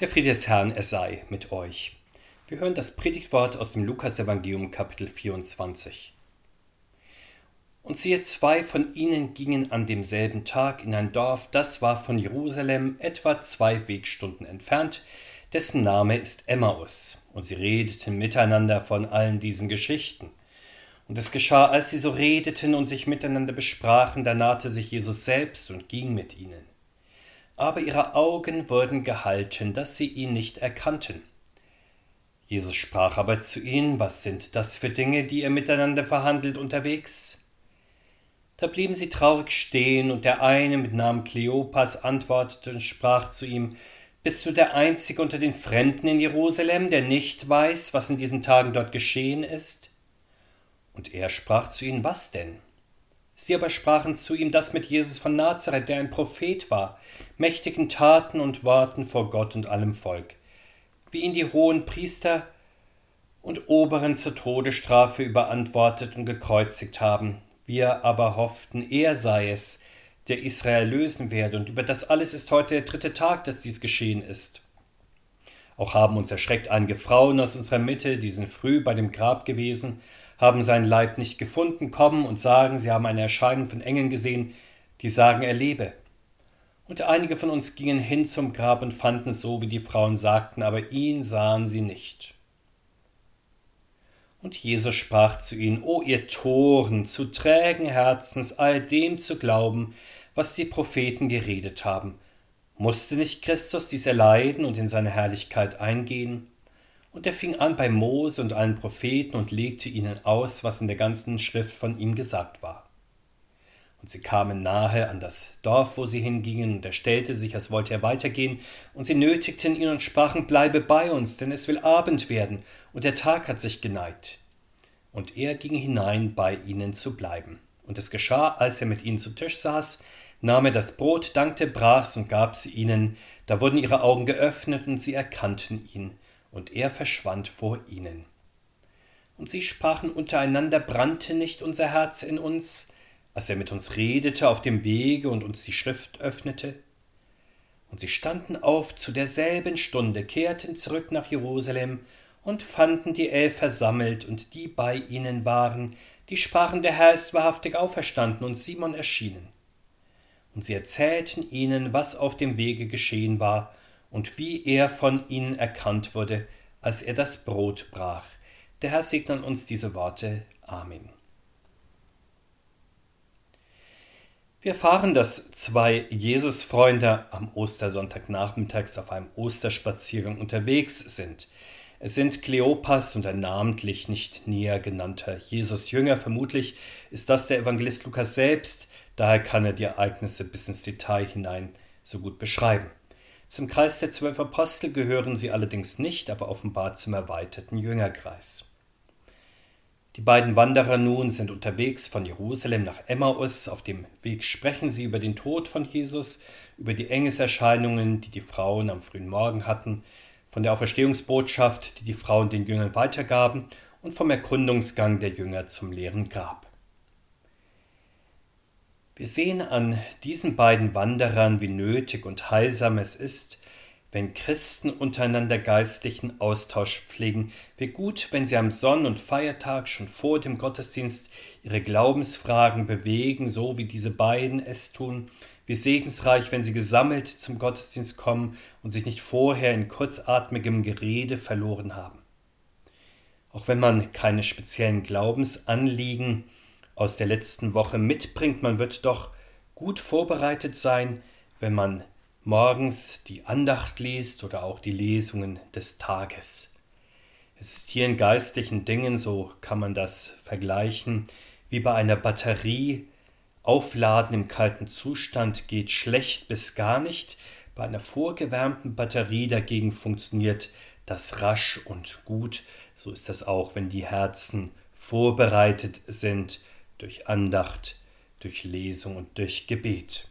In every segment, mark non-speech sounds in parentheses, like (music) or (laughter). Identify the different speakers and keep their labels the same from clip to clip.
Speaker 1: Der Friede des Herrn, er sei mit euch. Wir hören das Predigtwort aus dem Lukasevangelium Kapitel 24. Und siehe, zwei von ihnen gingen an demselben Tag in ein Dorf, das war von Jerusalem etwa zwei Wegstunden entfernt, dessen Name ist Emmaus. Und sie redeten miteinander von allen diesen Geschichten. Und es geschah, als sie so redeten und sich miteinander besprachen, da nahte sich Jesus selbst und ging mit ihnen aber ihre Augen wurden gehalten, dass sie ihn nicht erkannten. Jesus sprach aber zu ihnen, was sind das für Dinge, die ihr miteinander verhandelt unterwegs? Da blieben sie traurig stehen, und der eine mit Namen Kleopas antwortete und sprach zu ihm, Bist du der Einzige unter den Fremden in Jerusalem, der nicht weiß, was in diesen Tagen dort geschehen ist? Und er sprach zu ihnen, Was denn? Sie aber sprachen zu ihm das mit Jesus von Nazareth, der ein Prophet war, mächtigen Taten und Worten vor Gott und allem Volk, wie ihn die hohen Priester und Oberen zur Todesstrafe überantwortet und gekreuzigt haben. Wir aber hofften, er sei es, der Israel lösen werde, und über das alles ist heute der dritte Tag, dass dies geschehen ist. Auch haben uns erschreckt einige Frauen aus unserer Mitte, die sind früh bei dem Grab gewesen, haben seinen Leib nicht gefunden, kommen und sagen, sie haben eine Erscheinung von Engeln gesehen, die sagen, er lebe. Und einige von uns gingen hin zum Grab und fanden es so, wie die Frauen sagten, aber ihn sahen sie nicht. Und Jesus sprach zu ihnen, O ihr Toren, zu trägen Herzens, all dem zu glauben, was die Propheten geredet haben. Musste nicht Christus dies erleiden und in seine Herrlichkeit eingehen? Und er fing an bei Mose und allen Propheten und legte ihnen aus, was in der ganzen Schrift von ihm gesagt war. Und sie kamen nahe an das Dorf, wo sie hingingen, und er stellte sich, als wollte er weitergehen, und sie nötigten ihn und sprachen, Bleibe bei uns, denn es will Abend werden, und der Tag hat sich geneigt. Und er ging hinein, bei ihnen zu bleiben. Und es geschah, als er mit ihnen zu Tisch saß, nahm er das Brot, dankte, brach's und gab sie ihnen, da wurden ihre Augen geöffnet, und sie erkannten ihn, und er verschwand vor ihnen. Und sie sprachen untereinander, brannte nicht unser Herz in uns, als er mit uns redete auf dem Wege und uns die Schrift öffnete? Und sie standen auf zu derselben Stunde, kehrten zurück nach Jerusalem und fanden die Elf versammelt und die bei ihnen waren, die sprachen, der Herr ist wahrhaftig auferstanden und Simon erschienen. Und sie erzählten ihnen, was auf dem Wege geschehen war und wie er von ihnen erkannt wurde, als er das Brot brach. Der Herr segne uns diese Worte. Amen. Wir erfahren, dass zwei Jesusfreunde am Ostersonntagnachmittags auf einem Osterspaziergang unterwegs sind. Es sind Kleopas und ein namentlich nicht näher genannter Jesus-Jünger. Vermutlich ist das der Evangelist Lukas selbst, daher kann er die Ereignisse bis ins Detail hinein so gut beschreiben. Zum Kreis der zwölf Apostel gehören sie allerdings nicht, aber offenbar zum erweiterten Jüngerkreis. Die beiden Wanderer nun sind unterwegs von Jerusalem nach Emmaus. Auf dem Weg sprechen sie über den Tod von Jesus, über die Engeserscheinungen, die die Frauen am frühen Morgen hatten, von der Auferstehungsbotschaft, die die Frauen den Jüngern weitergaben und vom Erkundungsgang der Jünger zum leeren Grab. Wir sehen an diesen beiden Wanderern, wie nötig und heilsam es ist, wenn Christen untereinander geistlichen Austausch pflegen, wie gut, wenn sie am Sonn- und Feiertag schon vor dem Gottesdienst ihre Glaubensfragen bewegen, so wie diese beiden es tun, wie segensreich, wenn sie gesammelt zum Gottesdienst kommen und sich nicht vorher in kurzatmigem Gerede verloren haben. Auch wenn man keine speziellen Glaubensanliegen aus der letzten Woche mitbringt. Man wird doch gut vorbereitet sein, wenn man morgens die Andacht liest oder auch die Lesungen des Tages. Es ist hier in geistlichen Dingen, so kann man das vergleichen, wie bei einer Batterie. Aufladen im kalten Zustand geht schlecht bis gar nicht. Bei einer vorgewärmten Batterie dagegen funktioniert das rasch und gut. So ist das auch, wenn die Herzen vorbereitet sind durch Andacht, durch Lesung und durch Gebet.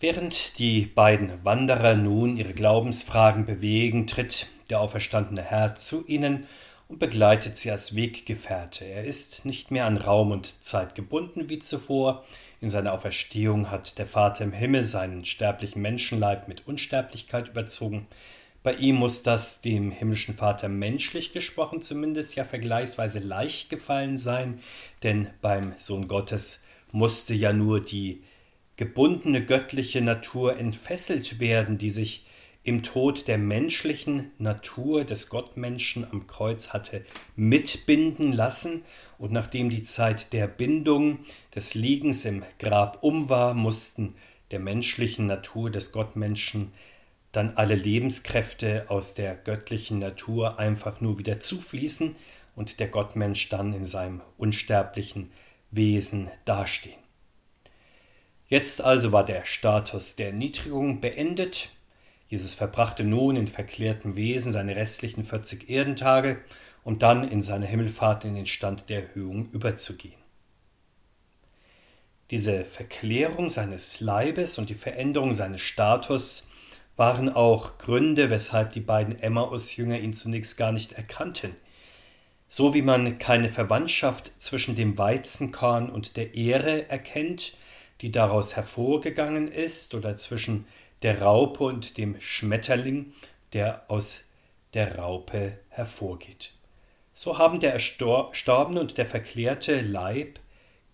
Speaker 1: Während die beiden Wanderer nun ihre Glaubensfragen bewegen, tritt der auferstandene Herr zu ihnen und begleitet sie als Weggefährte. Er ist nicht mehr an Raum und Zeit gebunden wie zuvor, In seiner Auferstehung hat der Vater im Himmel seinen sterblichen Menschenleib mit Unsterblichkeit überzogen. Bei ihm muss das dem himmlischen Vater menschlich gesprochen zumindest ja vergleichsweise leicht gefallen sein, denn beim Sohn Gottes musste ja nur die gebundene göttliche Natur entfesselt werden, die sich im Tod der menschlichen Natur des Gottmenschen am Kreuz hatte mitbinden lassen, und nachdem die Zeit der Bindung des Liegens im Grab um war, mussten der menschlichen Natur des Gottmenschen dann alle Lebenskräfte aus der göttlichen Natur einfach nur wieder zufließen und der Gottmensch dann in seinem unsterblichen Wesen dastehen. Jetzt also war der Status der Erniedrigung beendet. Jesus verbrachte nun in verklärtem Wesen seine restlichen 40 Erdentage, um dann in seiner Himmelfahrt in den Stand der Erhöhung überzugehen. Diese Verklärung seines Leibes und die Veränderung seines Status waren auch Gründe, weshalb die beiden Emmaus-Jünger ihn zunächst gar nicht erkannten. So wie man keine Verwandtschaft zwischen dem Weizenkorn und der Ehre erkennt, die daraus hervorgegangen ist, oder zwischen der Raupe und dem Schmetterling, der aus der Raupe hervorgeht. So haben der erstorbene und der verklärte Leib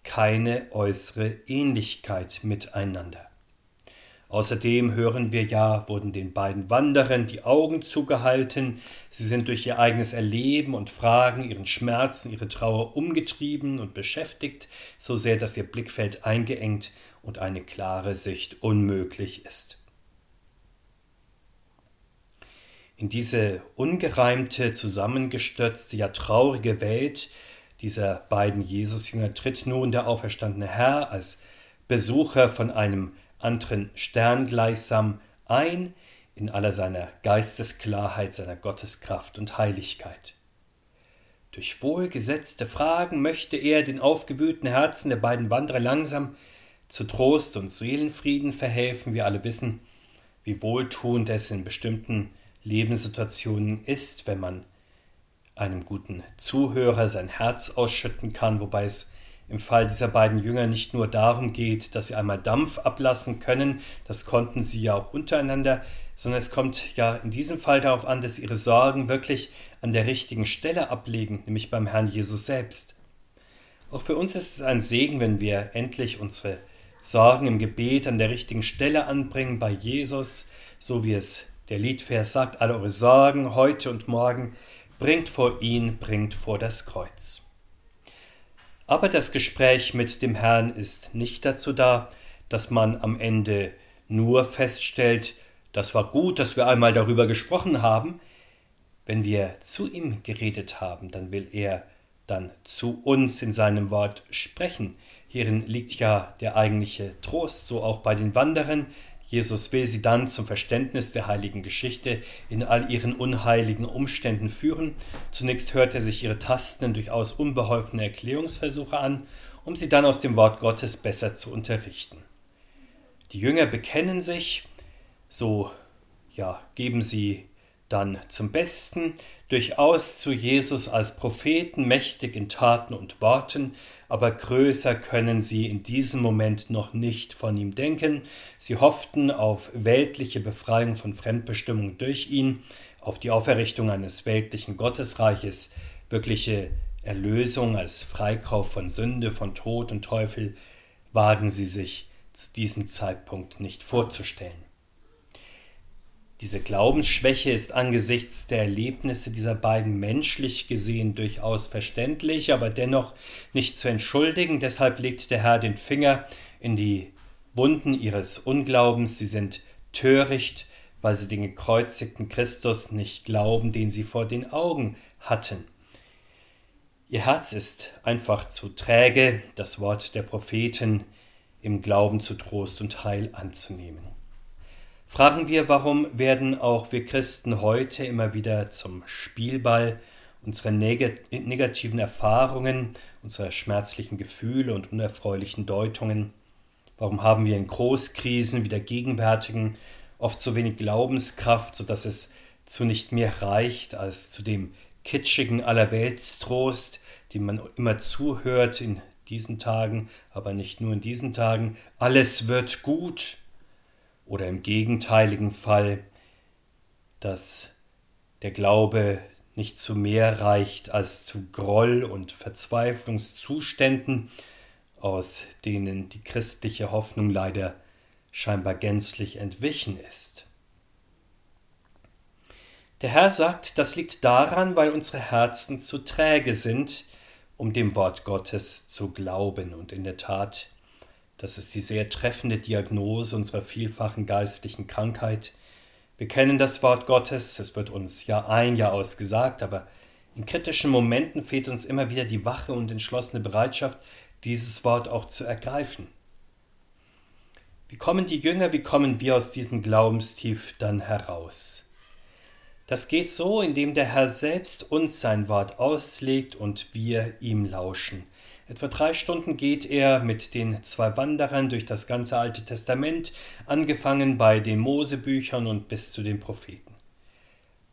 Speaker 1: keine äußere Ähnlichkeit miteinander. Außerdem hören wir ja, wurden den beiden Wanderern die Augen zugehalten, sie sind durch ihr eigenes Erleben und Fragen, ihren Schmerzen, ihre Trauer umgetrieben und beschäftigt, so sehr, dass ihr Blickfeld eingeengt und eine klare Sicht unmöglich ist. In diese ungereimte, zusammengestürzte, ja traurige Welt dieser beiden Jesusjünger tritt nun der auferstandene Herr als Besucher von einem anderen Stern gleichsam ein in aller seiner Geistesklarheit, seiner Gotteskraft und Heiligkeit. Durch wohlgesetzte Fragen möchte er den aufgewühlten Herzen der beiden Wanderer langsam zu Trost und Seelenfrieden verhelfen. Wir alle wissen, wie wohltuend es in bestimmten Lebenssituationen ist, wenn man einem guten Zuhörer sein Herz ausschütten kann, wobei es im Fall dieser beiden Jünger nicht nur darum geht, dass sie einmal Dampf ablassen können, das konnten sie ja auch untereinander, sondern es kommt ja in diesem Fall darauf an, dass ihre Sorgen wirklich an der richtigen Stelle ablegen, nämlich beim Herrn Jesus selbst. Auch für uns ist es ein Segen, wenn wir endlich unsere Sorgen im Gebet an der richtigen Stelle anbringen bei Jesus, so wie es der Liedvers sagt, alle eure Sorgen heute und morgen bringt vor ihn, bringt vor das Kreuz. Aber das Gespräch mit dem Herrn ist nicht dazu da, dass man am Ende nur feststellt, das war gut, dass wir einmal darüber gesprochen haben. Wenn wir zu ihm geredet haben, dann will er dann zu uns in seinem Wort sprechen. Hierin liegt ja der eigentliche Trost, so auch bei den Wanderern, Jesus will sie dann zum Verständnis der heiligen Geschichte in all ihren unheiligen Umständen führen. Zunächst hört er sich ihre tastenden, durchaus unbeholfene Erklärungsversuche an, um sie dann aus dem Wort Gottes besser zu unterrichten. Die Jünger bekennen sich, so ja, geben sie dann zum Besten, durchaus zu Jesus als Propheten, mächtig in Taten und Worten, aber größer können sie in diesem Moment noch nicht von ihm denken. Sie hofften auf weltliche Befreiung von Fremdbestimmung durch ihn, auf die Auferrichtung eines weltlichen Gottesreiches, wirkliche Erlösung als Freikauf von Sünde, von Tod und Teufel, wagen sie sich zu diesem Zeitpunkt nicht vorzustellen. Diese Glaubensschwäche ist angesichts der Erlebnisse dieser beiden menschlich gesehen durchaus verständlich, aber dennoch nicht zu entschuldigen. Deshalb legt der Herr den Finger in die Wunden ihres Unglaubens. Sie sind töricht, weil sie den gekreuzigten Christus nicht glauben, den sie vor den Augen hatten. Ihr Herz ist einfach zu träge, das Wort der Propheten im Glauben zu Trost und Heil anzunehmen. Fragen wir, warum werden auch wir Christen heute immer wieder zum Spielball unserer negativen Erfahrungen, unserer schmerzlichen Gefühle und unerfreulichen Deutungen? Warum haben wir in Großkrisen wie der gegenwärtigen oft so wenig Glaubenskraft, sodass es zu nicht mehr reicht als zu dem kitschigen Allerweltstrost, dem man immer zuhört in diesen Tagen, aber nicht nur in diesen Tagen, alles wird gut. Oder im gegenteiligen Fall, dass der Glaube nicht zu mehr reicht als zu Groll und Verzweiflungszuständen, aus denen die christliche Hoffnung leider scheinbar gänzlich entwichen ist. Der Herr sagt, das liegt daran, weil unsere Herzen zu träge sind, um dem Wort Gottes zu glauben. Und in der Tat, das ist die sehr treffende Diagnose unserer vielfachen geistlichen Krankheit. Wir kennen das Wort Gottes, es wird uns Jahr ein, Jahr aus gesagt, aber in kritischen Momenten fehlt uns immer wieder die wache und entschlossene Bereitschaft, dieses Wort auch zu ergreifen. Wie kommen die Jünger, wie kommen wir aus diesem Glaubenstief dann heraus? Das geht so, indem der Herr selbst uns sein Wort auslegt und wir ihm lauschen. Etwa drei Stunden geht er mit den zwei Wanderern durch das ganze Alte Testament, angefangen bei den Mosebüchern und bis zu den Propheten.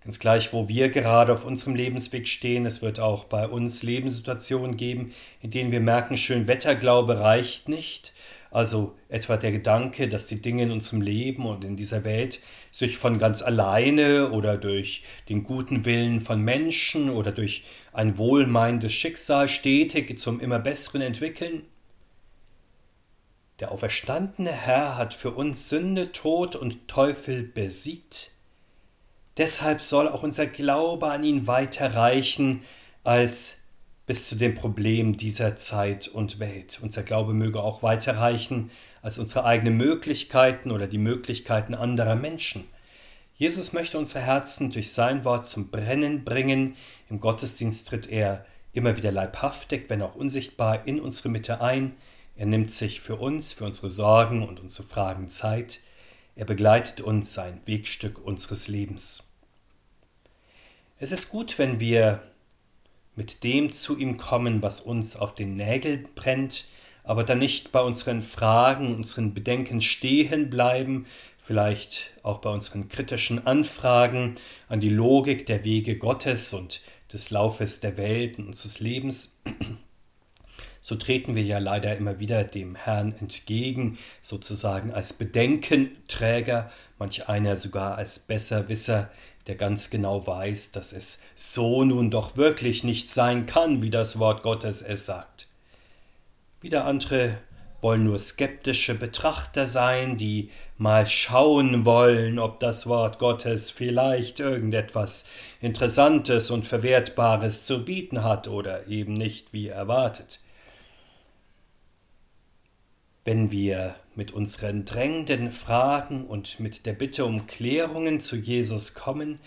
Speaker 1: Ganz gleich, wo wir gerade auf unserem Lebensweg stehen, es wird auch bei uns Lebenssituationen geben, in denen wir merken, schön Wetterglaube reicht nicht, also etwa der Gedanke, dass die Dinge in unserem Leben und in dieser Welt sich von ganz alleine oder durch den guten Willen von Menschen oder durch ein wohlmeinendes Schicksal stetig zum immer besseren entwickeln. Der auferstandene Herr hat für uns Sünde, Tod und Teufel besiegt. Deshalb soll auch unser Glaube an ihn weiter reichen als bis zu dem Problem dieser Zeit und Welt. Unser Glaube möge auch weiterreichen als unsere eigenen Möglichkeiten oder die Möglichkeiten anderer Menschen. Jesus möchte unsere Herzen durch sein Wort zum Brennen bringen. Im Gottesdienst tritt er immer wieder leibhaftig, wenn auch unsichtbar, in unsere Mitte ein. Er nimmt sich für uns, für unsere Sorgen und unsere Fragen Zeit. Er begleitet uns sein Wegstück unseres Lebens. Es ist gut, wenn wir mit dem zu ihm kommen, was uns auf den Nägeln brennt, aber dann nicht bei unseren Fragen, unseren Bedenken stehen bleiben, vielleicht auch bei unseren kritischen Anfragen an die Logik der Wege Gottes und des Laufes der Welt und unseres Lebens. (clears throat) So treten wir ja leider immer wieder dem Herrn entgegen, sozusagen als Bedenkenträger, manch einer sogar als Besserwisser, der ganz genau weiß, dass es so nun doch wirklich nicht sein kann, wie das Wort Gottes es sagt. Wieder andere wollen nur skeptische Betrachter sein, die mal schauen wollen, ob das Wort Gottes vielleicht irgendetwas Interessantes und Verwertbares zu bieten hat oder eben nicht wie erwartet. Wenn wir mit unseren drängenden Fragen und mit der Bitte um Klärungen zu Jesus kommen,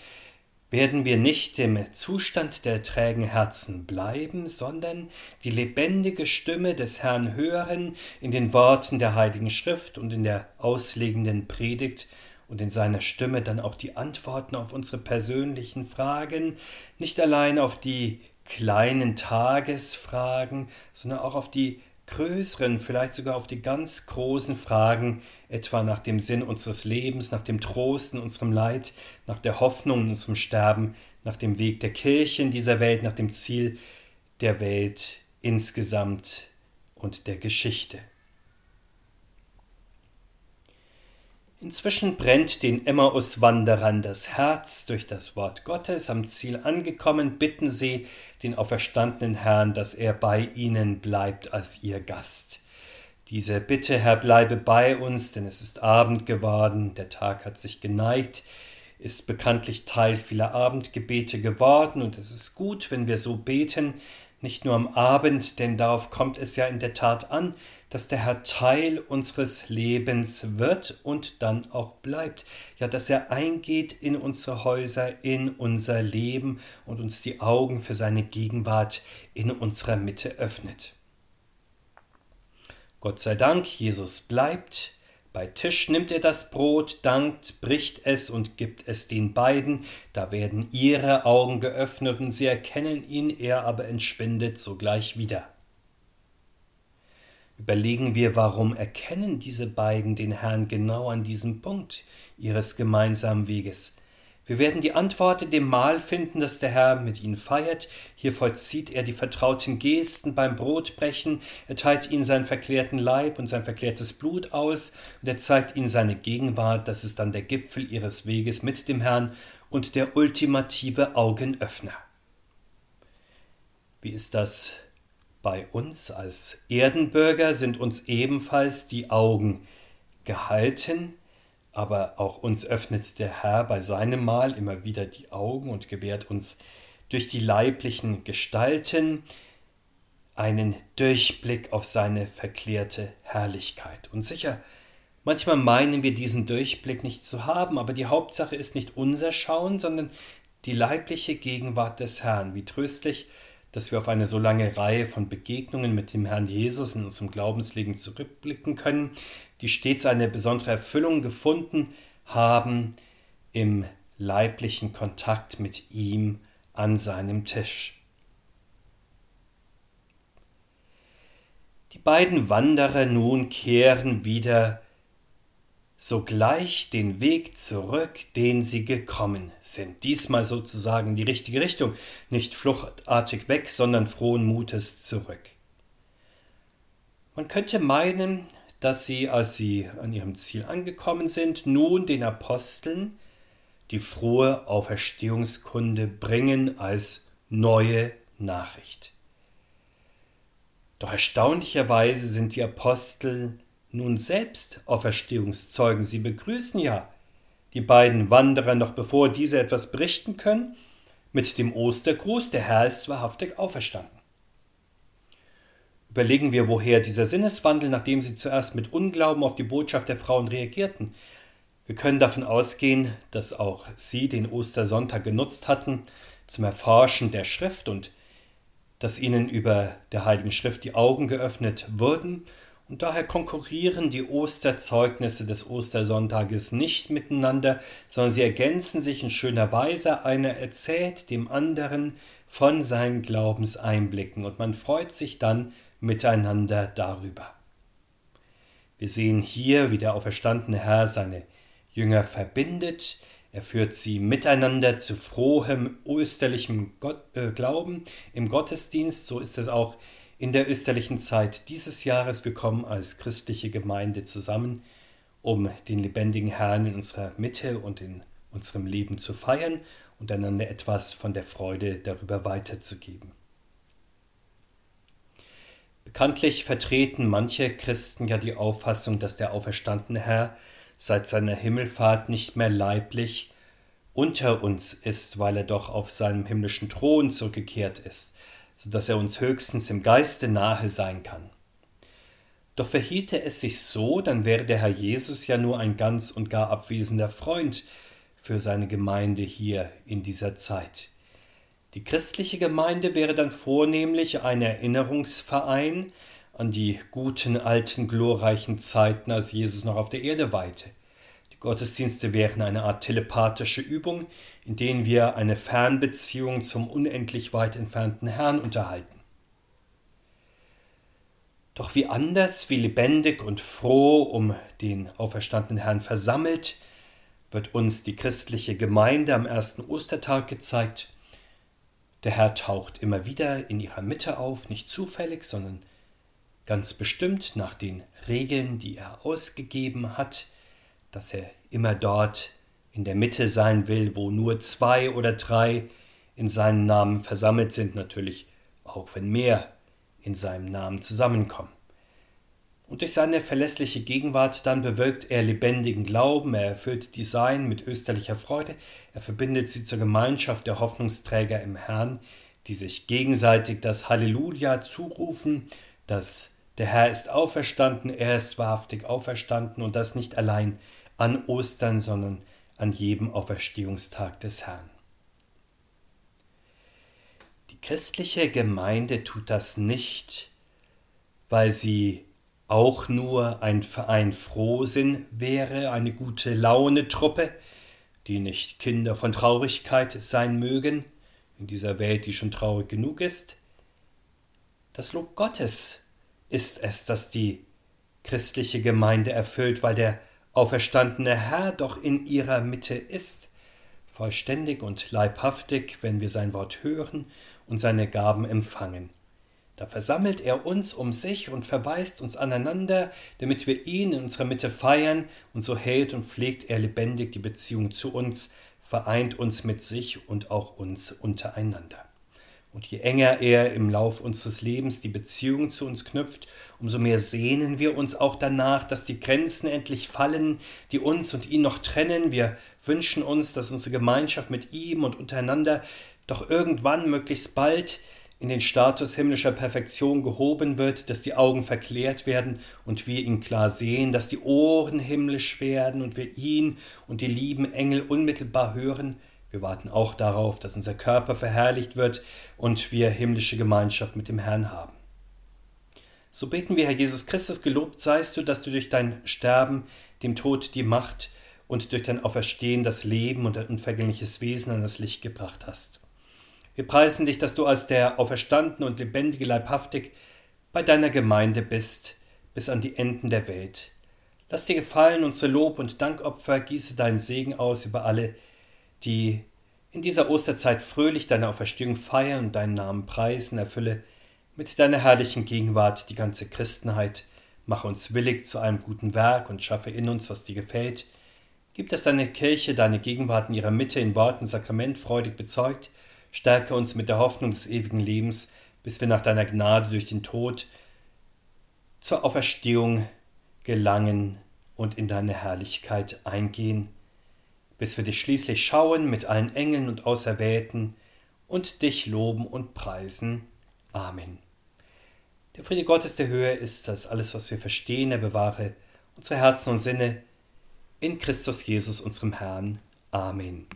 Speaker 1: werden wir nicht im Zustand der trägen Herzen bleiben, sondern die lebendige Stimme des Herrn hören in den Worten der Heiligen Schrift und in der auslegenden Predigt und in seiner Stimme dann auch die Antworten auf unsere persönlichen Fragen, nicht allein auf die kleinen Tagesfragen, sondern auch auf die größeren, vielleicht sogar auf die ganz großen Fragen, etwa nach dem Sinn unseres Lebens, nach dem Trost in unserem Leid, nach der Hoffnung in unserem Sterben, nach dem Weg der Kirche in dieser Welt, nach dem Ziel der Welt insgesamt und der Geschichte. Inzwischen brennt den Emmaus-Wanderern das Herz durch das Wort Gottes. Am Ziel angekommen, bitten sie den auferstandenen Herrn, dass er bei ihnen bleibt als ihr Gast. Diese Bitte, Herr, bleibe bei uns, denn es ist Abend geworden, der Tag hat sich geneigt, ist bekanntlich Teil vieler Abendgebete geworden, und es ist gut, wenn wir so beten, nicht nur am Abend, denn darauf kommt es ja in der Tat an, dass der Herr Teil unseres Lebens wird und dann auch bleibt. Ja, dass er eingeht in unsere Häuser, in unser Leben und uns die Augen für seine Gegenwart in unserer Mitte öffnet. Gott sei Dank, Jesus bleibt. Bei Tisch nimmt er das Brot, dankt, bricht es und gibt es den beiden. Da werden ihre Augen geöffnet und sie erkennen ihn, er aber entschwindet sogleich wieder. Überlegen wir, warum erkennen diese beiden den Herrn genau an diesem Punkt ihres gemeinsamen Weges? Wir werden die Antwort in dem Mahl finden, das der Herr mit ihnen feiert. Hier vollzieht er die vertrauten Gesten beim Brotbrechen, er teilt ihnen seinen verklärten Leib und sein verklärtes Blut aus und er zeigt ihnen seine Gegenwart, das ist dann der Gipfel ihres Weges mit dem Herrn und der ultimative Augenöffner. Wie ist das bei uns als Erdenbürger? Sind uns ebenfalls die Augen gehalten? aber auch uns öffnet der Herr bei seinem Mahl immer wieder die Augen und gewährt uns durch die leiblichen Gestalten einen Durchblick auf seine verklärte Herrlichkeit. Und sicher, manchmal meinen wir diesen Durchblick nicht zu haben, aber die Hauptsache ist nicht unser Schauen, sondern die leibliche Gegenwart des Herrn. Wie tröstlich, dass wir auf eine so lange Reihe von Begegnungen mit dem Herrn Jesus in unserem Glaubensleben zurückblicken können, die stets eine besondere Erfüllung gefunden haben im leiblichen Kontakt mit ihm an seinem Tisch. Die beiden Wanderer nun kehren wieder sogleich den Weg zurück, den sie gekommen sind. Diesmal sozusagen die richtige Richtung, nicht fluchtartig weg, sondern frohen Mutes zurück. Man könnte meinen, dass sie, als sie an ihrem Ziel angekommen sind, nun den Aposteln die frohe Auferstehungskunde bringen als neue Nachricht. Doch erstaunlicherweise sind die Apostel nun selbst Auferstehungszeugen. Sie begrüßen ja die beiden Wanderer noch bevor diese etwas berichten können, mit dem Ostergruß, der Herr ist wahrhaftig auferstanden. Überlegen wir, woher dieser Sinneswandel, nachdem sie zuerst mit Unglauben auf die Botschaft der Frauen reagierten. Wir können davon ausgehen, dass auch sie den Ostersonntag genutzt hatten zum Erforschen der Schrift und dass ihnen über der Heiligen Schrift die Augen geöffnet wurden und daher konkurrieren die Osterzeugnisse des Ostersonntages nicht miteinander, sondern sie ergänzen sich in schöner Weise. Einer erzählt dem anderen von seinen Glaubenseinblicken und man freut sich dann miteinander darüber. Wir sehen hier, wie der auferstandene Herr seine Jünger verbindet. Er führt sie miteinander zu frohem österlichem Gott, äh, Glauben im Gottesdienst. So ist es auch in der österlichen Zeit dieses Jahres. Wir kommen als christliche Gemeinde zusammen, um den lebendigen Herrn in unserer Mitte und in unserem Leben zu feiern und einander etwas von der Freude darüber weiterzugeben. Bekanntlich vertreten manche Christen ja die Auffassung, dass der auferstandene Herr seit seiner Himmelfahrt nicht mehr leiblich unter uns ist, weil er doch auf seinem himmlischen Thron zurückgekehrt ist, so dass er uns höchstens im Geiste nahe sein kann. Doch verhielte es sich so, dann wäre der Herr Jesus ja nur ein ganz und gar abwesender Freund für seine Gemeinde hier in dieser Zeit. Die christliche Gemeinde wäre dann vornehmlich ein Erinnerungsverein an die guten alten glorreichen Zeiten, als Jesus noch auf der Erde weihte. Die Gottesdienste wären eine Art telepathische Übung, in denen wir eine Fernbeziehung zum unendlich weit entfernten Herrn unterhalten. Doch wie anders, wie lebendig und froh um den auferstandenen Herrn versammelt, wird uns die christliche Gemeinde am ersten Ostertag gezeigt, der Herr taucht immer wieder in ihrer Mitte auf, nicht zufällig, sondern ganz bestimmt nach den Regeln, die er ausgegeben hat, dass er immer dort in der Mitte sein will, wo nur zwei oder drei in seinem Namen versammelt sind, natürlich auch wenn mehr in seinem Namen zusammenkommen. Und durch seine verlässliche Gegenwart dann bewirkt er lebendigen Glauben, er erfüllt die Sein mit österlicher Freude, er verbindet sie zur Gemeinschaft der Hoffnungsträger im Herrn, die sich gegenseitig das Halleluja zurufen, dass der Herr ist auferstanden, er ist wahrhaftig auferstanden und das nicht allein an Ostern, sondern an jedem Auferstehungstag des Herrn. Die christliche Gemeinde tut das nicht, weil sie auch nur ein Verein Frohsinn wäre, eine gute Laune-Truppe, die nicht Kinder von Traurigkeit sein mögen, in dieser Welt, die schon traurig genug ist. Das Lob Gottes ist es, das die christliche Gemeinde erfüllt, weil der auferstandene Herr doch in ihrer Mitte ist. vollständig und leibhaftig, wenn wir sein Wort hören und seine Gaben empfangen. Da versammelt er uns um sich und verweist uns aneinander, damit wir ihn in unserer Mitte feiern, und so hält und pflegt er lebendig die Beziehung zu uns, vereint uns mit sich und auch uns untereinander. Und je enger er im Lauf unseres Lebens die Beziehung zu uns knüpft, umso mehr sehnen wir uns auch danach, dass die Grenzen endlich fallen, die uns und ihn noch trennen. Wir wünschen uns, dass unsere Gemeinschaft mit ihm und untereinander doch irgendwann möglichst bald in den Status himmlischer Perfektion gehoben wird, dass die Augen verklärt werden und wir ihn klar sehen, dass die Ohren himmlisch werden und wir ihn und die lieben Engel unmittelbar hören, wir warten auch darauf, dass unser Körper verherrlicht wird und wir himmlische Gemeinschaft mit dem Herrn haben. So beten wir, Herr Jesus Christus, gelobt seist du, dass du durch dein Sterben dem Tod die Macht und durch dein Auferstehen das Leben und ein unvergängliches Wesen an das Licht gebracht hast. Wir preisen dich, dass du als der auferstandene und lebendige Leibhaftig bei deiner Gemeinde bist, bis an die Enden der Welt. Lass dir gefallen unsere Lob- und Dankopfer, gieße deinen Segen aus über alle, die in dieser Osterzeit fröhlich deine Auferstehung feiern und deinen Namen preisen, erfülle mit deiner herrlichen Gegenwart die ganze Christenheit, mache uns willig zu einem guten Werk und schaffe in uns, was dir gefällt. Gib, dass deine Kirche deine Gegenwart in ihrer Mitte in Worten Sakrament freudig bezeugt, stärke uns mit der Hoffnung des ewigen Lebens, bis wir nach deiner Gnade durch den Tod zur Auferstehung gelangen und in deine Herrlichkeit eingehen bis wir dich schließlich schauen mit allen Engeln und Auserwählten und dich loben und preisen. Amen. Der Friede Gottes der Höhe ist, dass alles, was wir verstehen, er bewahre unsere Herzen und Sinne in Christus Jesus, unserem Herrn. Amen.